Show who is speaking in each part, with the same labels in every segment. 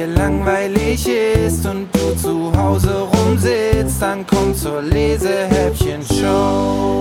Speaker 1: dir langweilig ist und du zu Hause rumsitzt, dann komm zur Lesehäppchen-Show.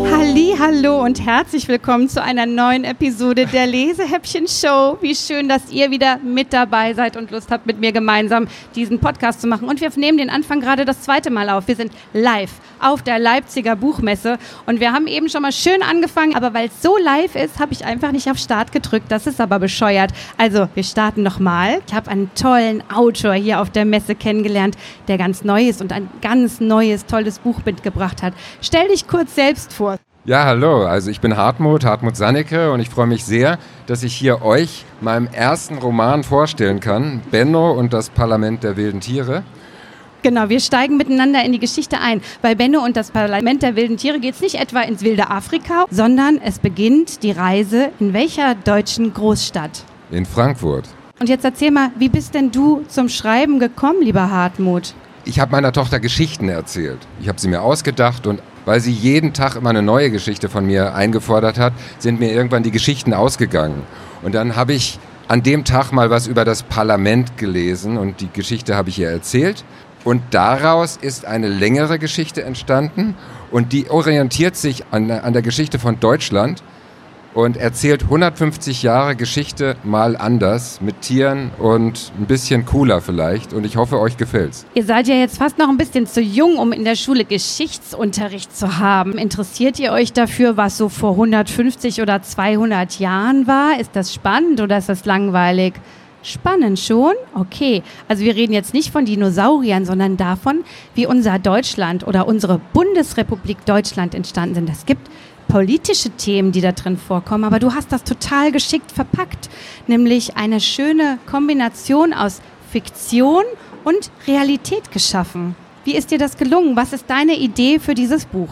Speaker 2: Hallo und herzlich willkommen zu einer neuen Episode der Lesehäppchen-Show. Wie schön, dass ihr wieder mit dabei seid und Lust habt, mit mir gemeinsam diesen Podcast zu machen. Und wir nehmen den Anfang gerade das zweite Mal auf. Wir sind live auf der Leipziger Buchmesse und wir haben eben schon mal schön angefangen, aber weil es so live ist, habe ich einfach nicht auf Start gedrückt. Das ist aber bescheuert. Also, wir starten nochmal. Ich habe einen tollen Autor hier auf der Messe kennengelernt, der ganz neu ist und ein ganz neues, tolles Buch mitgebracht hat. Stell dich kurz selbst vor.
Speaker 3: Ja, hallo. Also ich bin Hartmut, Hartmut Sannecke und ich freue mich sehr, dass ich hier euch meinem ersten Roman vorstellen kann, Benno und das Parlament der wilden Tiere.
Speaker 2: Genau, wir steigen miteinander in die Geschichte ein. Bei Benno und das Parlament der wilden Tiere geht es nicht etwa ins wilde Afrika, sondern es beginnt die Reise in welcher deutschen Großstadt?
Speaker 3: In Frankfurt.
Speaker 2: Und jetzt erzähl mal, wie bist denn du zum Schreiben gekommen, lieber Hartmut?
Speaker 3: Ich habe meiner Tochter Geschichten erzählt. Ich habe sie mir ausgedacht und weil sie jeden Tag immer eine neue Geschichte von mir eingefordert hat, sind mir irgendwann die Geschichten ausgegangen. Und dann habe ich an dem Tag mal was über das Parlament gelesen und die Geschichte habe ich ihr erzählt. Und daraus ist eine längere Geschichte entstanden und die orientiert sich an, an der Geschichte von Deutschland und erzählt 150 Jahre Geschichte mal anders mit Tieren und ein bisschen cooler vielleicht und ich hoffe euch gefällt's.
Speaker 2: Ihr seid ja jetzt fast noch ein bisschen zu jung, um in der Schule Geschichtsunterricht zu haben. Interessiert ihr euch dafür, was so vor 150 oder 200 Jahren war? Ist das spannend oder ist das langweilig? Spannend schon? Okay. Also wir reden jetzt nicht von Dinosauriern, sondern davon, wie unser Deutschland oder unsere Bundesrepublik Deutschland entstanden sind. Es gibt politische Themen, die da drin vorkommen, aber du hast das total geschickt verpackt, nämlich eine schöne Kombination aus Fiktion und Realität geschaffen. Wie ist dir das gelungen? Was ist deine Idee für dieses Buch?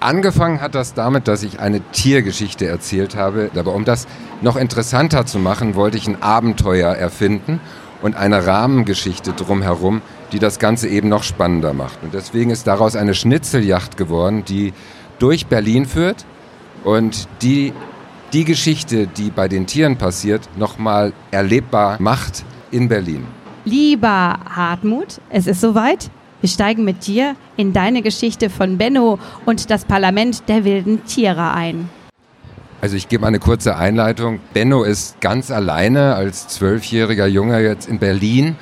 Speaker 3: Angefangen hat das damit, dass ich eine Tiergeschichte erzählt habe. Aber um das noch interessanter zu machen, wollte ich ein Abenteuer erfinden und eine Rahmengeschichte drumherum, die das Ganze eben noch spannender macht. Und deswegen ist daraus eine Schnitzeljacht geworden, die durch Berlin führt und die die Geschichte, die bei den Tieren passiert, nochmal erlebbar macht in Berlin.
Speaker 2: Lieber Hartmut, es ist soweit. Wir steigen mit dir in deine Geschichte von Benno und das Parlament der wilden Tiere ein.
Speaker 3: Also ich gebe eine kurze Einleitung. Benno ist ganz alleine als zwölfjähriger Junge jetzt in Berlin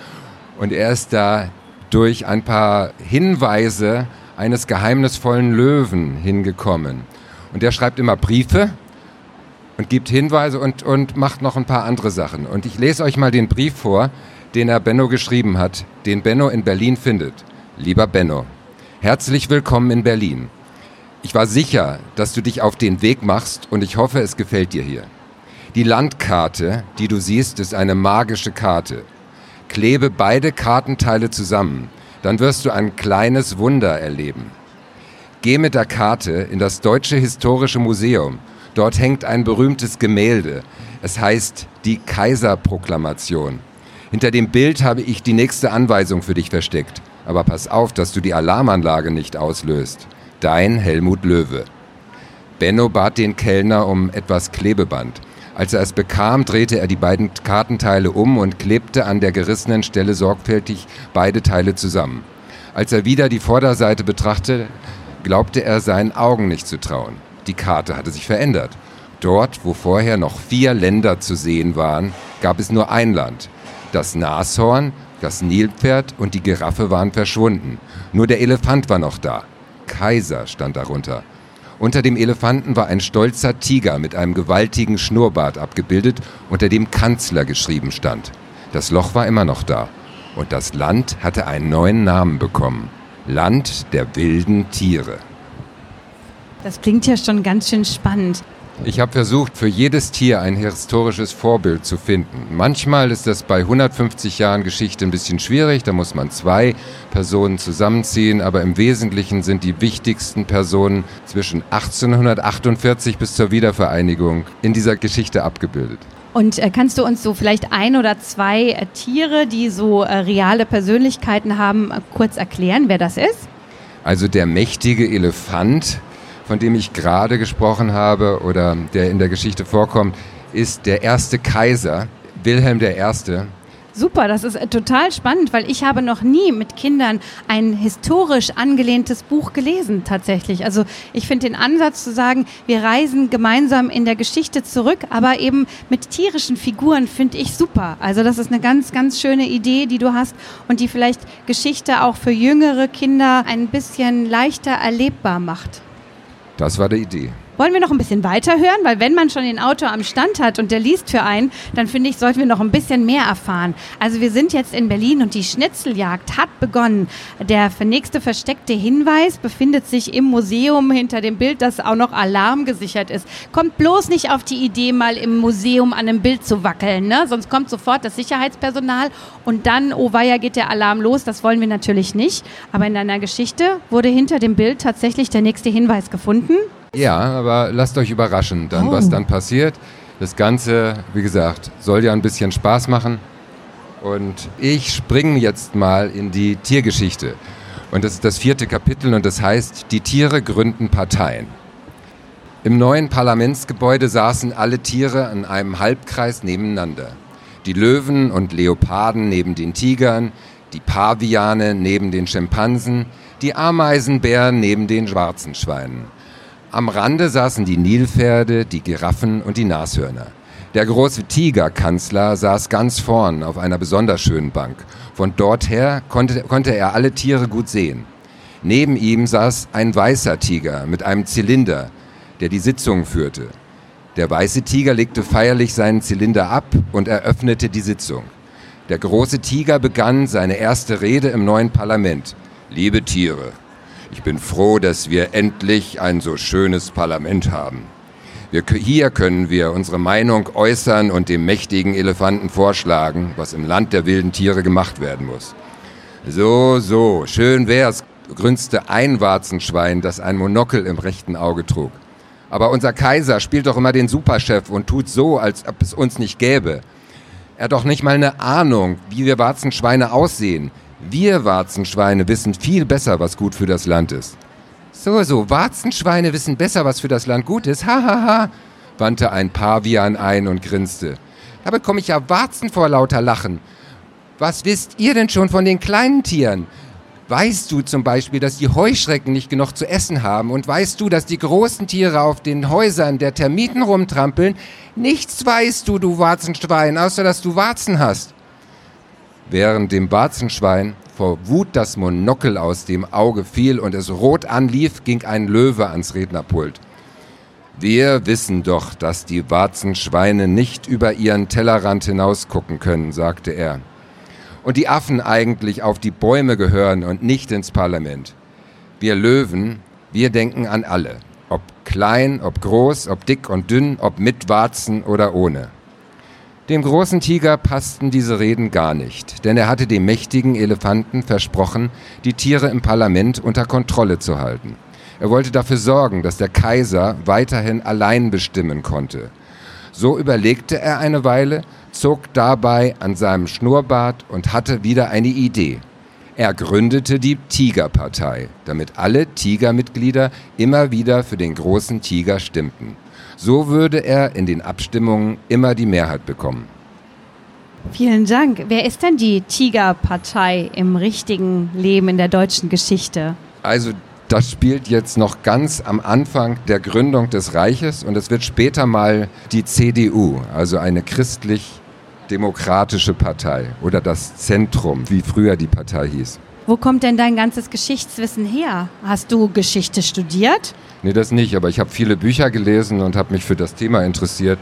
Speaker 3: und er ist da durch ein paar Hinweise eines geheimnisvollen Löwen hingekommen. Und der schreibt immer Briefe und gibt Hinweise und, und macht noch ein paar andere Sachen. Und ich lese euch mal den Brief vor, den er Benno geschrieben hat, den Benno in Berlin findet. Lieber Benno, herzlich willkommen in Berlin. Ich war sicher, dass du dich auf den Weg machst und ich hoffe, es gefällt dir hier. Die Landkarte, die du siehst, ist eine magische Karte. Klebe beide Kartenteile zusammen, dann wirst du ein kleines Wunder erleben. Geh mit der Karte in das Deutsche Historische Museum. Dort hängt ein berühmtes Gemälde. Es heißt die Kaiserproklamation. Hinter dem Bild habe ich die nächste Anweisung für dich versteckt. Aber pass auf, dass du die Alarmanlage nicht auslöst. Dein Helmut Löwe. Benno bat den Kellner um etwas Klebeband. Als er es bekam, drehte er die beiden Kartenteile um und klebte an der gerissenen Stelle sorgfältig beide Teile zusammen. Als er wieder die Vorderseite betrachtete, glaubte er seinen Augen nicht zu trauen. Die Karte hatte sich verändert. Dort, wo vorher noch vier Länder zu sehen waren, gab es nur ein Land. Das Nashorn das Nilpferd und die Giraffe waren verschwunden. Nur der Elefant war noch da. Kaiser stand darunter. Unter dem Elefanten war ein stolzer Tiger mit einem gewaltigen Schnurrbart abgebildet, unter dem Kanzler geschrieben stand. Das Loch war immer noch da. Und das Land hatte einen neuen Namen bekommen. Land der wilden Tiere.
Speaker 2: Das klingt ja schon ganz schön spannend.
Speaker 3: Ich habe versucht, für jedes Tier ein historisches Vorbild zu finden. Manchmal ist das bei 150 Jahren Geschichte ein bisschen schwierig, da muss man zwei Personen zusammenziehen, aber im Wesentlichen sind die wichtigsten Personen zwischen 1848 bis zur Wiedervereinigung in dieser Geschichte abgebildet.
Speaker 2: Und äh, kannst du uns so vielleicht ein oder zwei äh, Tiere, die so äh, reale Persönlichkeiten haben, äh, kurz erklären, wer das ist?
Speaker 3: Also der mächtige Elefant von dem ich gerade gesprochen habe oder der in der Geschichte vorkommt, ist der erste Kaiser, Wilhelm I.
Speaker 2: Super, das ist äh, total spannend, weil ich habe noch nie mit Kindern ein historisch angelehntes Buch gelesen, tatsächlich. Also ich finde den Ansatz zu sagen, wir reisen gemeinsam in der Geschichte zurück, aber eben mit tierischen Figuren finde ich super. Also das ist eine ganz, ganz schöne Idee, die du hast und die vielleicht Geschichte auch für jüngere Kinder ein bisschen leichter erlebbar macht.
Speaker 3: Das war die Idee.
Speaker 2: Wollen wir noch ein bisschen weiterhören? Weil wenn man schon den Autor am Stand hat und der liest für einen, dann finde ich, sollten wir noch ein bisschen mehr erfahren. Also wir sind jetzt in Berlin und die Schnitzeljagd hat begonnen. Der nächste versteckte Hinweis befindet sich im Museum hinter dem Bild, das auch noch alarmgesichert ist. Kommt bloß nicht auf die Idee, mal im Museum an einem Bild zu wackeln, ne? sonst kommt sofort das Sicherheitspersonal und dann, oh weia, geht der Alarm los. Das wollen wir natürlich nicht. Aber in deiner Geschichte wurde hinter dem Bild tatsächlich der nächste Hinweis gefunden.
Speaker 3: Ja, aber lasst euch überraschen, dann, oh. was dann passiert. Das Ganze, wie gesagt, soll ja ein bisschen Spaß machen. Und ich springe jetzt mal in die Tiergeschichte. Und das ist das vierte Kapitel und das heißt, die Tiere gründen Parteien. Im neuen Parlamentsgebäude saßen alle Tiere an einem Halbkreis nebeneinander. Die Löwen und Leoparden neben den Tigern, die Paviane neben den Schimpansen, die Ameisenbären neben den schwarzen Schweinen. Am Rande saßen die Nilpferde, die Giraffen und die Nashörner. Der große Tigerkanzler saß ganz vorn auf einer besonders schönen Bank. Von dort her konnte, konnte er alle Tiere gut sehen. Neben ihm saß ein weißer Tiger mit einem Zylinder, der die Sitzung führte. Der weiße Tiger legte feierlich seinen Zylinder ab und eröffnete die Sitzung. Der große Tiger begann seine erste Rede im neuen Parlament. Liebe Tiere, ich bin froh, dass wir endlich ein so schönes Parlament haben. Wir, hier können wir unsere Meinung äußern und dem mächtigen Elefanten vorschlagen, was im Land der wilden Tiere gemacht werden muss. So, so, schön wär's, grünzte ein Warzenschwein, das ein Monokel im rechten Auge trug. Aber unser Kaiser spielt doch immer den Superchef und tut so, als ob es uns nicht gäbe. Er hat doch nicht mal eine Ahnung, wie wir Warzenschweine aussehen, wir Warzenschweine wissen viel besser, was gut für das Land ist. So, so, Warzenschweine wissen besser, was für das Land gut ist. Hahaha, ha, ha, wandte ein Pavian ein und grinste. Da bekomme ich ja Warzen vor lauter Lachen. Was wisst ihr denn schon von den kleinen Tieren? Weißt du zum Beispiel, dass die Heuschrecken nicht genug zu essen haben? Und weißt du, dass die großen Tiere auf den Häusern der Termiten rumtrampeln? Nichts weißt du, du Warzenschwein, außer dass du Warzen hast. Während dem Warzenschwein vor Wut das Monokel aus dem Auge fiel und es rot anlief, ging ein Löwe ans Rednerpult. Wir wissen doch, dass die Warzenschweine nicht über ihren Tellerrand hinausgucken können, sagte er. Und die Affen eigentlich auf die Bäume gehören und nicht ins Parlament. Wir Löwen, wir denken an alle. Ob klein, ob groß, ob dick und dünn, ob mit Warzen oder ohne. Dem großen Tiger passten diese Reden gar nicht, denn er hatte dem mächtigen Elefanten versprochen, die Tiere im Parlament unter Kontrolle zu halten. Er wollte dafür sorgen, dass der Kaiser weiterhin allein bestimmen konnte. So überlegte er eine Weile, zog dabei an seinem Schnurrbart und hatte wieder eine Idee. Er gründete die Tigerpartei, damit alle Tigermitglieder immer wieder für den großen Tiger stimmten. So würde er in den Abstimmungen immer die Mehrheit bekommen.
Speaker 2: Vielen Dank. Wer ist denn die Tigerpartei im richtigen Leben in der deutschen Geschichte?
Speaker 3: Also das spielt jetzt noch ganz am Anfang der Gründung des Reiches und es wird später mal die CDU, also eine christlich-demokratische Partei oder das Zentrum, wie früher die Partei hieß.
Speaker 2: Wo kommt denn dein ganzes Geschichtswissen her? Hast du Geschichte studiert?
Speaker 3: Nee, das nicht, aber ich habe viele Bücher gelesen und habe mich für das Thema interessiert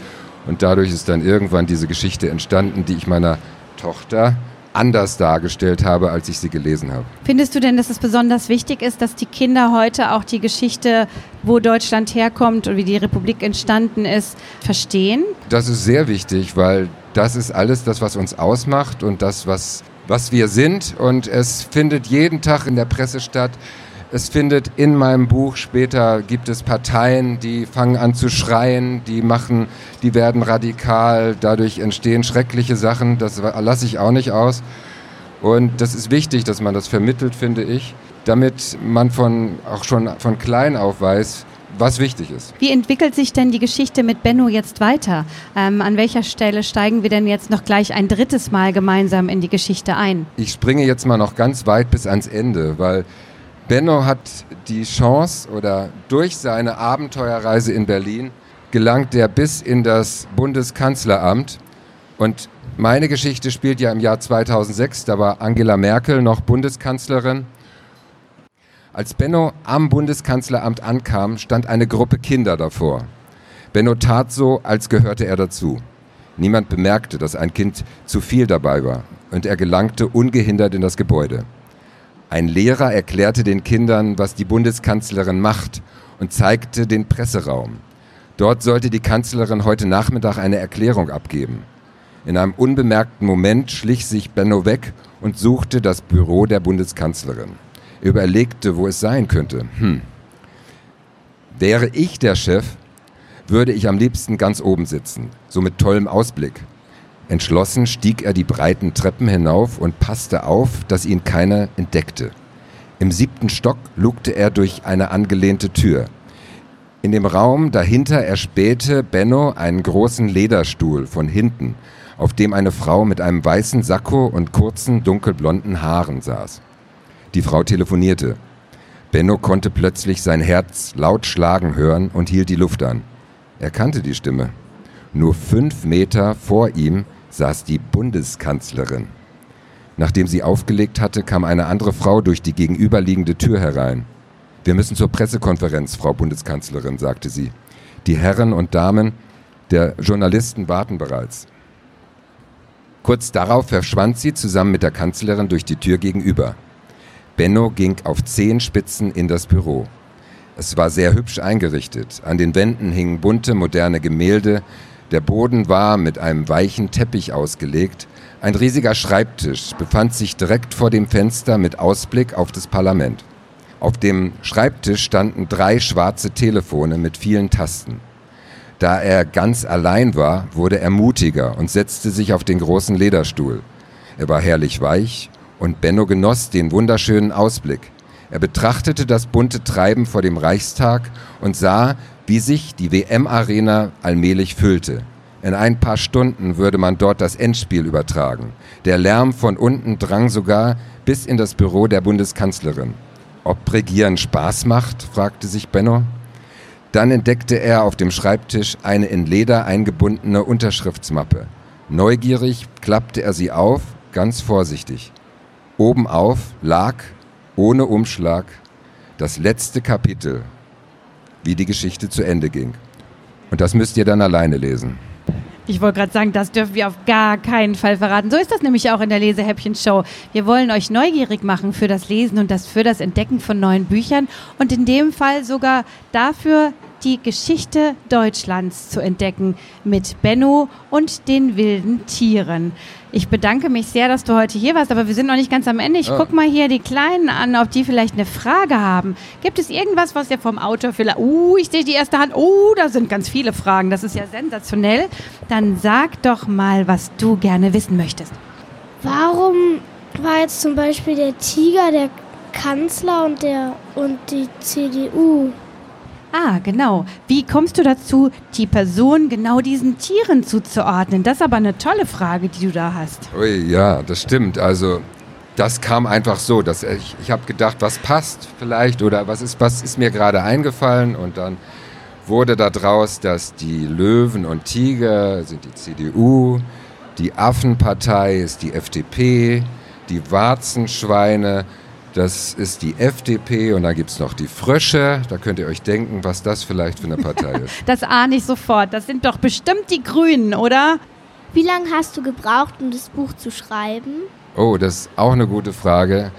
Speaker 3: und dadurch ist dann irgendwann diese Geschichte entstanden, die ich meiner Tochter anders dargestellt habe, als ich sie gelesen habe.
Speaker 2: Findest du denn, dass es besonders wichtig ist, dass die Kinder heute auch die Geschichte, wo Deutschland herkommt und wie die Republik entstanden ist, verstehen?
Speaker 3: Das ist sehr wichtig, weil das ist alles das, was uns ausmacht und das, was, was wir sind. Und es findet jeden Tag in der Presse statt. Es findet in meinem Buch später gibt es Parteien, die fangen an zu schreien, die machen, die werden radikal, dadurch entstehen schreckliche Sachen, das lasse ich auch nicht aus. Und das ist wichtig, dass man das vermittelt, finde ich, damit man von, auch schon von klein auf weiß, was wichtig ist.
Speaker 2: Wie entwickelt sich denn die Geschichte mit Benno jetzt weiter? Ähm, an welcher Stelle steigen wir denn jetzt noch gleich ein drittes Mal gemeinsam in die Geschichte ein?
Speaker 3: Ich springe jetzt mal noch ganz weit bis ans Ende, weil Benno hat die Chance oder durch seine Abenteuerreise in Berlin gelangt er bis in das Bundeskanzleramt und meine Geschichte spielt ja im Jahr 2006, da war Angela Merkel noch Bundeskanzlerin als Benno am Bundeskanzleramt ankam, stand eine Gruppe Kinder davor. Benno tat so, als gehörte er dazu. Niemand bemerkte, dass ein Kind zu viel dabei war, und er gelangte ungehindert in das Gebäude. Ein Lehrer erklärte den Kindern, was die Bundeskanzlerin macht, und zeigte den Presseraum. Dort sollte die Kanzlerin heute Nachmittag eine Erklärung abgeben. In einem unbemerkten Moment schlich sich Benno weg und suchte das Büro der Bundeskanzlerin überlegte, wo es sein könnte. Hm. Wäre ich der Chef, würde ich am liebsten ganz oben sitzen, so mit tollem Ausblick. Entschlossen stieg er die breiten Treppen hinauf und passte auf, dass ihn keiner entdeckte. Im siebten Stock lugte er durch eine angelehnte Tür. In dem Raum dahinter erspähte Benno einen großen Lederstuhl von hinten, auf dem eine Frau mit einem weißen Sakko und kurzen dunkelblonden Haaren saß. Die Frau telefonierte. Benno konnte plötzlich sein Herz laut schlagen hören und hielt die Luft an. Er kannte die Stimme. Nur fünf Meter vor ihm saß die Bundeskanzlerin. Nachdem sie aufgelegt hatte, kam eine andere Frau durch die gegenüberliegende Tür herein. Wir müssen zur Pressekonferenz, Frau Bundeskanzlerin, sagte sie. Die Herren und Damen der Journalisten warten bereits. Kurz darauf verschwand sie zusammen mit der Kanzlerin durch die Tür gegenüber. Benno ging auf Zehenspitzen in das Büro. Es war sehr hübsch eingerichtet. An den Wänden hingen bunte, moderne Gemälde. Der Boden war mit einem weichen Teppich ausgelegt. Ein riesiger Schreibtisch befand sich direkt vor dem Fenster mit Ausblick auf das Parlament. Auf dem Schreibtisch standen drei schwarze Telefone mit vielen Tasten. Da er ganz allein war, wurde er mutiger und setzte sich auf den großen Lederstuhl. Er war herrlich weich und Benno genoss den wunderschönen Ausblick. Er betrachtete das bunte Treiben vor dem Reichstag und sah, wie sich die WM-Arena allmählich füllte. In ein paar Stunden würde man dort das Endspiel übertragen. Der Lärm von unten drang sogar bis in das Büro der Bundeskanzlerin. Ob Regieren Spaß macht? fragte sich Benno. Dann entdeckte er auf dem Schreibtisch eine in Leder eingebundene Unterschriftsmappe. Neugierig klappte er sie auf, ganz vorsichtig. Obenauf lag, ohne Umschlag, das letzte Kapitel, wie die Geschichte zu Ende ging. Und das müsst ihr dann alleine lesen.
Speaker 2: Ich wollte gerade sagen, das dürfen wir auf gar keinen Fall verraten. So ist das nämlich auch in der Lesehäppchen-Show. Wir wollen euch neugierig machen für das Lesen und das für das Entdecken von neuen Büchern und in dem Fall sogar dafür, die Geschichte Deutschlands zu entdecken mit Benno und den wilden Tieren. Ich bedanke mich sehr, dass du heute hier warst, aber wir sind noch nicht ganz am Ende. Ich ja. gucke mal hier die Kleinen an, ob die vielleicht eine Frage haben. Gibt es irgendwas, was ihr vom Autor vielleicht... Uh, ich sehe die erste Hand. Uh, da sind ganz viele Fragen. Das ist ja sensationell. Dann sag doch mal, was du gerne wissen möchtest.
Speaker 4: Warum war jetzt zum Beispiel der Tiger der Kanzler und, der, und die CDU?
Speaker 2: Ah, genau. Wie kommst du dazu, die Person genau diesen Tieren zuzuordnen? Das ist aber eine tolle Frage, die du da hast.
Speaker 3: Ui, ja, das stimmt. Also das kam einfach so, dass ich, ich habe gedacht, was passt vielleicht oder was ist, was ist mir gerade eingefallen und dann wurde daraus, dass die Löwen und Tiger sind die CDU, die Affenpartei ist die FDP, die Warzenschweine das ist die FDP und dann gibt es noch die Frösche. Da könnt ihr euch denken, was das vielleicht für eine Partei ist.
Speaker 2: das ahne ich sofort. Das sind doch bestimmt die Grünen, oder?
Speaker 4: Wie lange hast du gebraucht, um das Buch zu schreiben?
Speaker 3: Oh, das ist auch eine gute Frage.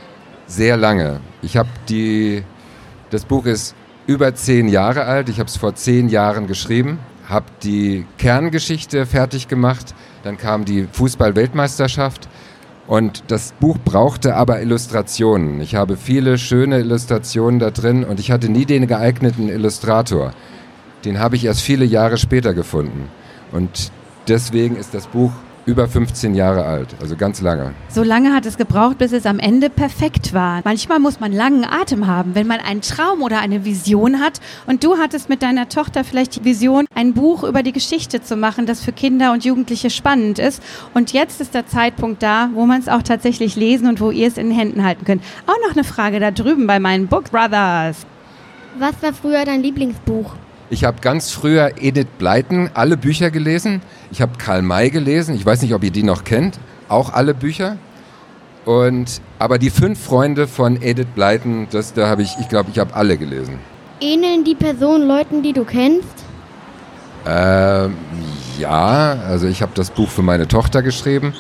Speaker 3: Sehr lange. Ich habe die. Das Buch ist über zehn Jahre alt. Ich habe es vor zehn Jahren geschrieben, habe die Kerngeschichte fertig gemacht. Dann kam die Fußball-Weltmeisterschaft und das Buch brauchte aber Illustrationen. Ich habe viele schöne Illustrationen da drin und ich hatte nie den geeigneten Illustrator. Den habe ich erst viele Jahre später gefunden. Und deswegen ist das Buch über 15 Jahre alt, also ganz lange.
Speaker 2: So lange hat es gebraucht, bis es am Ende perfekt war. Manchmal muss man langen Atem haben, wenn man einen Traum oder eine Vision hat. Und du hattest mit deiner Tochter vielleicht die Vision, ein Buch über die Geschichte zu machen, das für Kinder und Jugendliche spannend ist. Und jetzt ist der Zeitpunkt da, wo man es auch tatsächlich lesen und wo ihr es in den Händen halten könnt. Auch noch eine Frage da drüben bei meinen Book Brothers.
Speaker 5: Was war früher dein Lieblingsbuch?
Speaker 3: Ich habe ganz früher Edith Blyton alle Bücher gelesen. Ich habe Karl May gelesen. Ich weiß nicht, ob ihr die noch kennt. Auch alle Bücher. Und, aber die fünf Freunde von Edith Blyton, das, da habe ich, ich glaube, ich habe alle gelesen.
Speaker 5: Ähneln die Personen Leuten, die du kennst?
Speaker 3: Ähm, ja, also ich habe das Buch für meine Tochter geschrieben.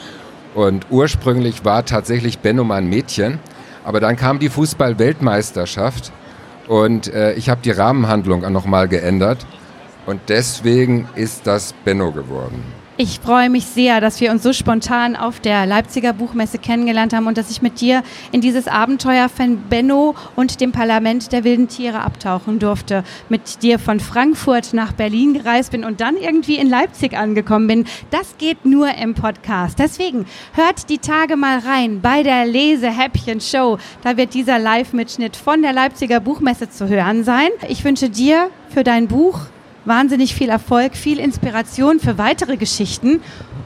Speaker 3: Und ursprünglich war tatsächlich Benno mein Mädchen. Aber dann kam die Fußball-Weltmeisterschaft und äh, ich habe die Rahmenhandlung nochmal geändert und deswegen ist das Benno geworden.
Speaker 2: Ich freue mich sehr, dass wir uns so spontan auf der Leipziger Buchmesse kennengelernt haben und dass ich mit dir in dieses Abenteuer von Benno und dem Parlament der wilden Tiere abtauchen durfte. Mit dir von Frankfurt nach Berlin gereist bin und dann irgendwie in Leipzig angekommen bin. Das geht nur im Podcast. Deswegen hört die Tage mal rein bei der Lese-Häppchen-Show. Da wird dieser Live-Mitschnitt von der Leipziger Buchmesse zu hören sein. Ich wünsche dir für dein Buch wahnsinnig viel Erfolg, viel Inspiration für weitere Geschichten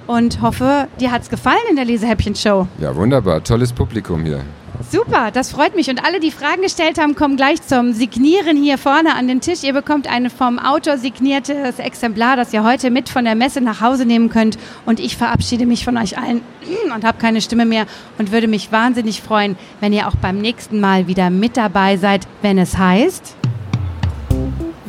Speaker 2: und hoffe, dir hat es gefallen in der Lesehäppchen-Show.
Speaker 3: Ja, wunderbar. Tolles Publikum hier.
Speaker 2: Super, das freut mich. Und alle, die Fragen gestellt haben, kommen gleich zum Signieren hier vorne an den Tisch. Ihr bekommt ein vom Autor signiertes Exemplar, das ihr heute mit von der Messe nach Hause nehmen könnt. Und ich verabschiede mich von euch allen und habe keine Stimme mehr und würde mich wahnsinnig freuen, wenn ihr auch beim nächsten Mal wieder mit dabei seid, wenn es heißt